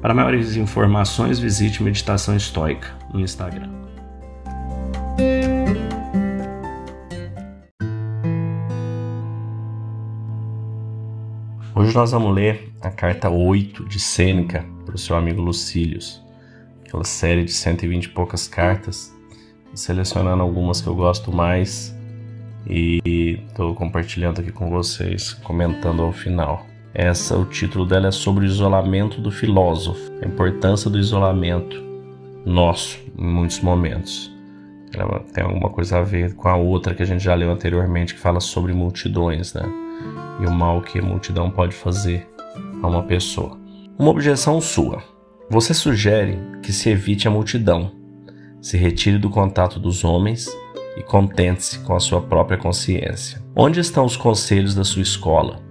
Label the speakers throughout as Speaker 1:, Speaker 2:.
Speaker 1: Para maiores informações, visite Meditação Estoica no Instagram. Hoje nós vamos ler a carta 8 de Sêneca para o seu amigo Lucílius, aquela série de 120 e poucas cartas, selecionando algumas que eu gosto mais e estou compartilhando aqui com vocês, comentando ao final. Essa, o título dela é sobre o isolamento do filósofo, a importância do isolamento nosso em muitos momentos. Ela tem alguma coisa a ver com a outra que a gente já leu anteriormente, que fala sobre multidões, né? E o mal que a multidão pode fazer a uma pessoa. Uma objeção sua. Você sugere que se evite a multidão, se retire do contato dos homens e contente-se com a sua própria consciência. Onde estão os conselhos da sua escola?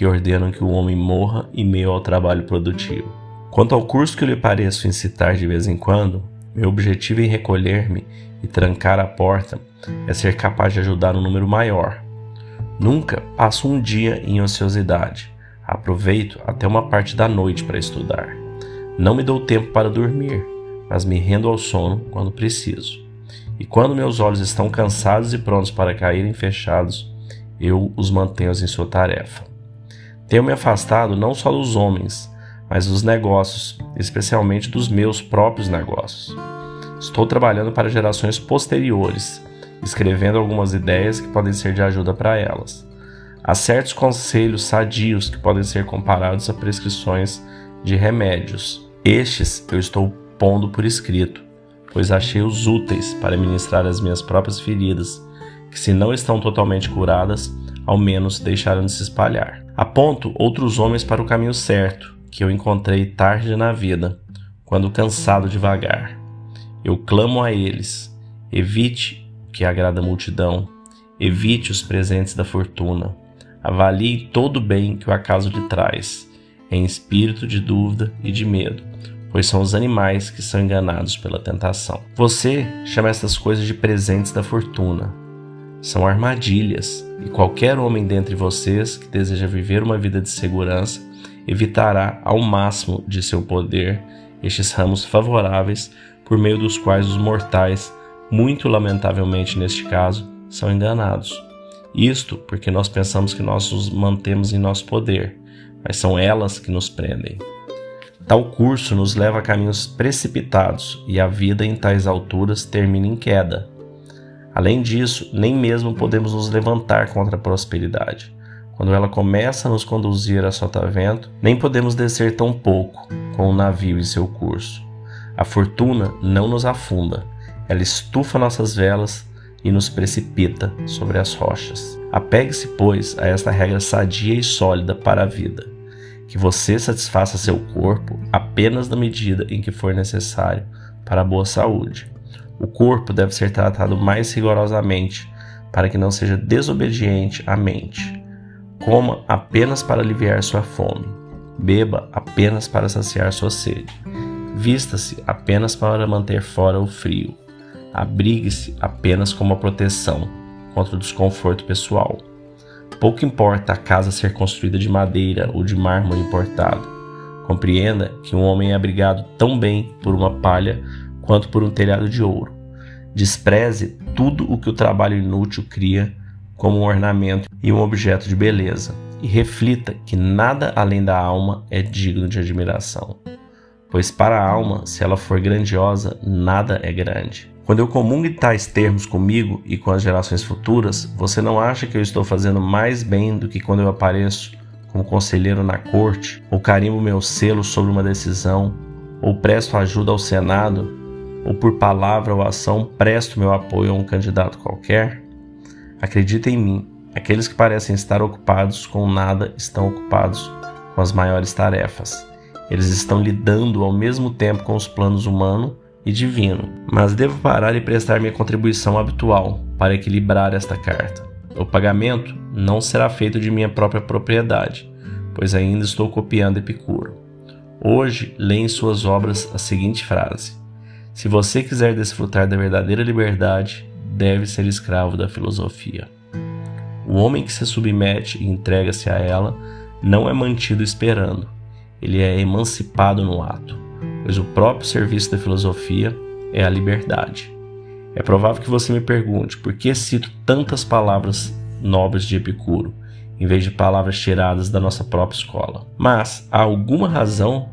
Speaker 1: Que ordenam que o homem morra em meio ao trabalho produtivo. Quanto ao curso que eu lhe pareço incitar de vez em quando, meu objetivo em recolher-me e trancar a porta é ser capaz de ajudar um número maior. Nunca passo um dia em ociosidade. Aproveito até uma parte da noite para estudar. Não me dou tempo para dormir, mas me rendo ao sono quando preciso. E quando meus olhos estão cansados e prontos para caírem fechados, eu os mantenho em sua tarefa. Tenho me afastado não só dos homens, mas dos negócios, especialmente dos meus próprios negócios. Estou trabalhando para gerações posteriores, escrevendo algumas ideias que podem ser de ajuda para elas. Há certos conselhos sadios que podem ser comparados a prescrições de remédios. Estes eu estou pondo por escrito, pois achei-os úteis para ministrar as minhas próprias feridas, que se não estão totalmente curadas, ao menos deixaram de se espalhar. Aponto outros homens para o caminho certo, que eu encontrei tarde na vida, quando cansado de vagar. Eu clamo a eles: evite o que agrada a multidão, evite os presentes da fortuna, avalie todo o bem que o acaso lhe traz, em espírito de dúvida e de medo, pois são os animais que são enganados pela tentação. Você chama essas coisas de presentes da fortuna, são armadilhas, e qualquer homem dentre vocês que deseja viver uma vida de segurança evitará ao máximo de seu poder estes ramos favoráveis por meio dos quais os mortais, muito lamentavelmente neste caso, são enganados. Isto porque nós pensamos que nós os mantemos em nosso poder, mas são elas que nos prendem. Tal curso nos leva a caminhos precipitados e a vida em tais alturas termina em queda. Além disso, nem mesmo podemos nos levantar contra a prosperidade. Quando ela começa a nos conduzir a sotavento, nem podemos descer tão pouco com o navio em seu curso. A fortuna não nos afunda, ela estufa nossas velas e nos precipita sobre as rochas. Apegue-se, pois, a esta regra sadia e sólida para a vida: que você satisfaça seu corpo apenas na medida em que for necessário para a boa saúde o corpo deve ser tratado mais rigorosamente para que não seja desobediente à mente. Coma apenas para aliviar sua fome. Beba apenas para saciar sua sede. Vista-se apenas para manter fora o frio. Abrigue-se apenas como proteção contra o desconforto pessoal. Pouco importa a casa ser construída de madeira ou de mármore importado. Compreenda que um homem é abrigado tão bem por uma palha quanto por um telhado de ouro. Despreze tudo o que o trabalho inútil cria como um ornamento e um objeto de beleza, e reflita que nada além da alma é digno de admiração. Pois para a alma, se ela for grandiosa, nada é grande. Quando eu comungo tais termos comigo e com as gerações futuras, você não acha que eu estou fazendo mais bem do que quando eu apareço como conselheiro na corte, ou carimbo meu selo sobre uma decisão, ou presto ajuda ao Senado ou por palavra ou ação presto meu apoio a um candidato qualquer? Acredita em mim, aqueles que parecem estar ocupados com nada estão ocupados com as maiores tarefas. Eles estão lidando ao mesmo tempo com os planos humano e divino, mas devo parar e prestar minha contribuição habitual para equilibrar esta carta. O pagamento não será feito de minha própria propriedade, pois ainda estou copiando Epicuro. Hoje, leio em suas obras a seguinte frase: Se você quiser desfrutar da verdadeira liberdade, deve ser escravo da filosofia. O homem que se submete e entrega-se a ela não é mantido esperando, ele é emancipado no ato, pois o próprio serviço da filosofia é a liberdade. É provável que você me pergunte por que cito tantas palavras nobres de Epicuro, em vez de palavras tiradas da nossa própria escola. Mas há alguma razão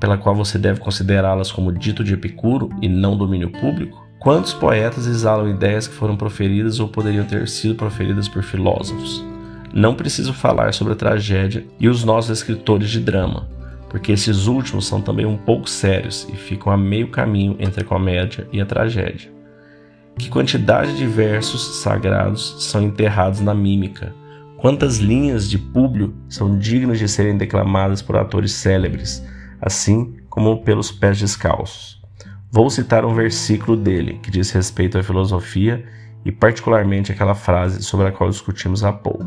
Speaker 1: pela qual você deve considerá-las como dito de Epicuro e não domínio público? Quantos poetas exalam ideias que foram proferidas ou poderiam ter sido proferidas por filósofos? Não preciso falar sobre a tragédia e os nossos escritores de drama, porque esses últimos são também um pouco sérios e ficam a meio caminho entre a comédia e a tragédia. Que quantidade de versos sagrados são enterrados na mímica? Quantas linhas de Públio são dignas de serem declamadas por atores célebres, assim como pelos pés descalços? Vou citar um versículo dele que diz respeito à filosofia e, particularmente, aquela frase sobre a qual discutimos há pouco,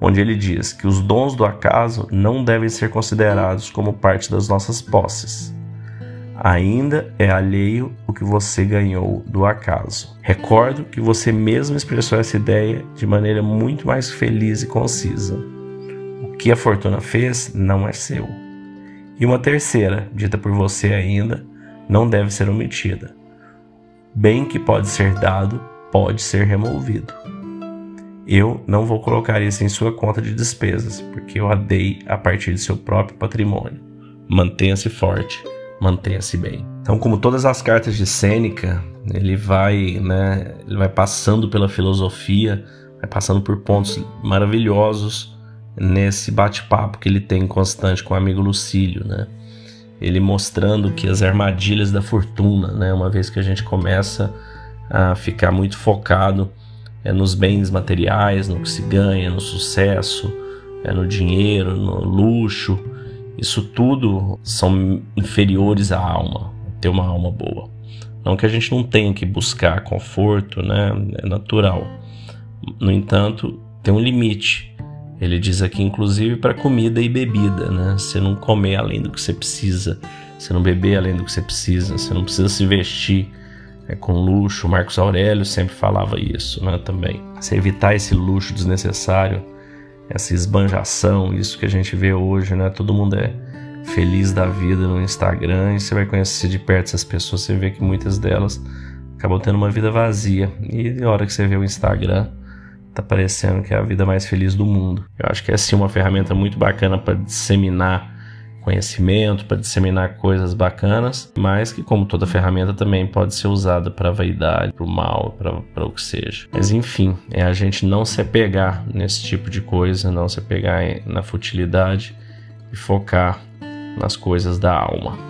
Speaker 1: onde ele diz que os dons do acaso não devem ser considerados como parte das nossas posses. Ainda é alheio o que você ganhou do acaso. Recordo que você mesmo expressou essa ideia de maneira muito mais feliz e concisa. O que a fortuna fez não é seu. E uma terceira, dita por você ainda, não deve ser omitida. Bem que pode ser dado, pode ser removido. Eu não vou colocar isso em sua conta de despesas, porque eu a dei a partir de seu próprio patrimônio. Mantenha-se forte, mantenha-se bem. Então, como todas as cartas de Sêneca, ele vai, né, ele vai passando pela filosofia, vai passando por pontos maravilhosos nesse bate-papo que ele tem constante com o amigo Lucílio, né? ele mostrando que as armadilhas da fortuna, né, uma vez que a gente começa a ficar muito focado é, nos bens materiais, no que se ganha, no sucesso, é, no dinheiro, no luxo, isso tudo são inferiores à alma, ter uma alma boa. Não que a gente não tenha que buscar conforto, né, é natural. No entanto, tem um limite ele diz aqui, inclusive, para comida e bebida, né? Você não comer além do que você precisa, você não beber além do que você precisa, você não precisa se vestir é, com luxo. Marcos Aurélio sempre falava isso, né? Também. Você evitar esse luxo desnecessário, essa esbanjação, isso que a gente vê hoje, né? Todo mundo é feliz da vida no Instagram e você vai conhecer de perto essas pessoas, você vê que muitas delas acabam tendo uma vida vazia. E na hora que você vê o Instagram, tá parecendo que é a vida mais feliz do mundo. Eu acho que é sim uma ferramenta muito bacana para disseminar conhecimento, para disseminar coisas bacanas, mas que, como toda ferramenta, também pode ser usada para vaidade, para o mal, para o que seja. Mas enfim, é a gente não se apegar nesse tipo de coisa, não se apegar na futilidade e focar nas coisas da alma.